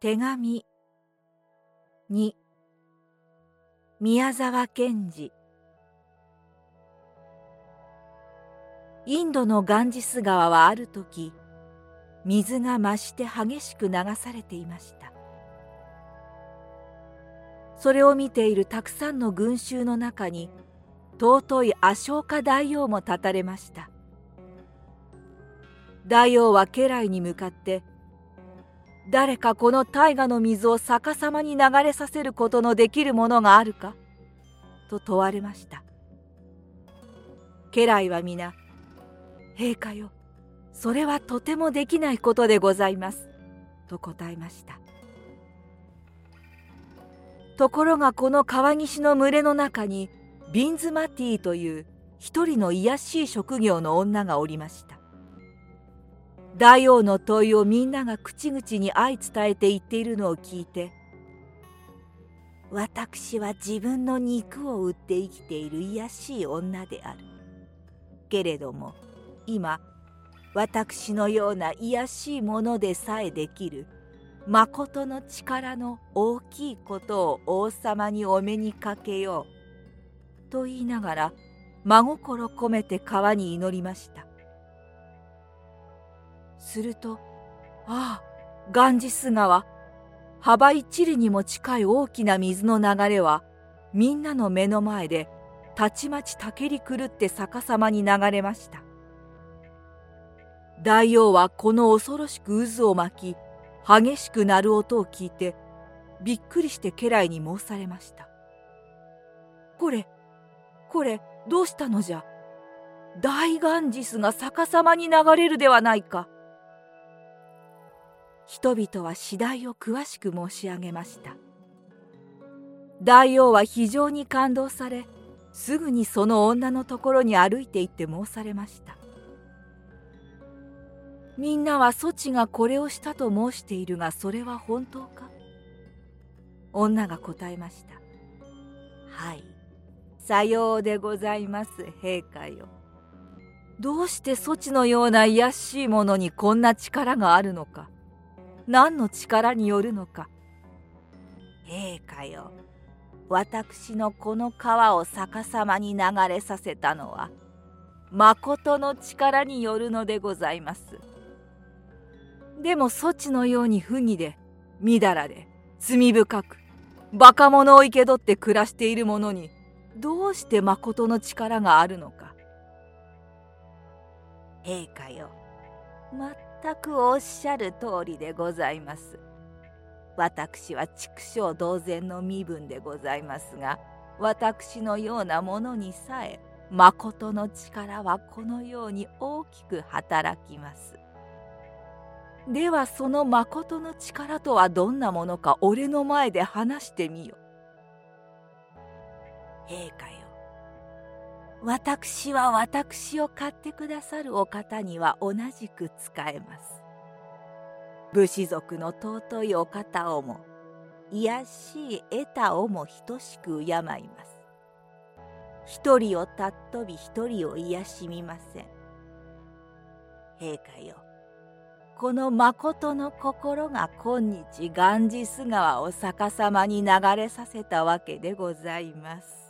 手紙。2宮沢賢治。インドのガンジス川はある時水が増して激しく流されていました。それを見ているたくさんの群衆の中に尊いアショーカ大王も立たれました。大王は家来に向かって「誰かこの大河の水を逆さまに流れさせることのできるものがあるか?」と問われました。家来は皆「陛下よそれはとてもできないことでございます」と答えました。ところがこの川岸の群れの中にビンズマティという一人の卑しい職業の女がおりました。大王の問いをみんなが口々に相伝えて言っているのを聞いて私は自分の肉を売って生きている卑しい女である。けれども今私のような卑しいものでさえできる誠の力の大きいことを王様にお目にかけようと言いながら真心込めて川に祈りました。するとああガンジス川幅一里にも近い大きな水の流れはみんなの目の前でたちまちたけり狂って逆さまに流れました。大王はこの恐ろしく渦を巻き激しく鳴る音を聞いてびっくりして家来に申されました「これこれどうしたのじゃ？大ガンジスが逆さまに流れるではないか」人々は次第を詳しく申し上げました。大王は非常に感動されすぐにその女のところに歩いて行って申されました。みんなは措置がこれをしたと申しているがそれは本当か？女が答えました。はいさようでございます陛下よ。どうして措置のような卑しいものにこんな力があるのか？何の力によるのか。陛下よ。私のこの川を逆さまに流れさせたのは誠の力によるのでございます。でもそちのように不義でみだらで罪深くバカ者を生け取って暮らしている者にどうして誠の力があるのか。陛下よ。ま全くおっしゃる通りでございます。私は畜生同然の身分でございますが、私のようなものにさえ、誠の力はこのように大きく働きます。ではその誠の力とはどんなものか俺の前で話してみよ。陛下よ私は私を買ってくださるお方には同じく仕えます。武士族の尊いお方をも、卑しい得たをも等しく敬います。一人を尊び一人を癒しみません。陛下よ、この誠の心が今日ガンジス川を逆さまに流れさせたわけでございます。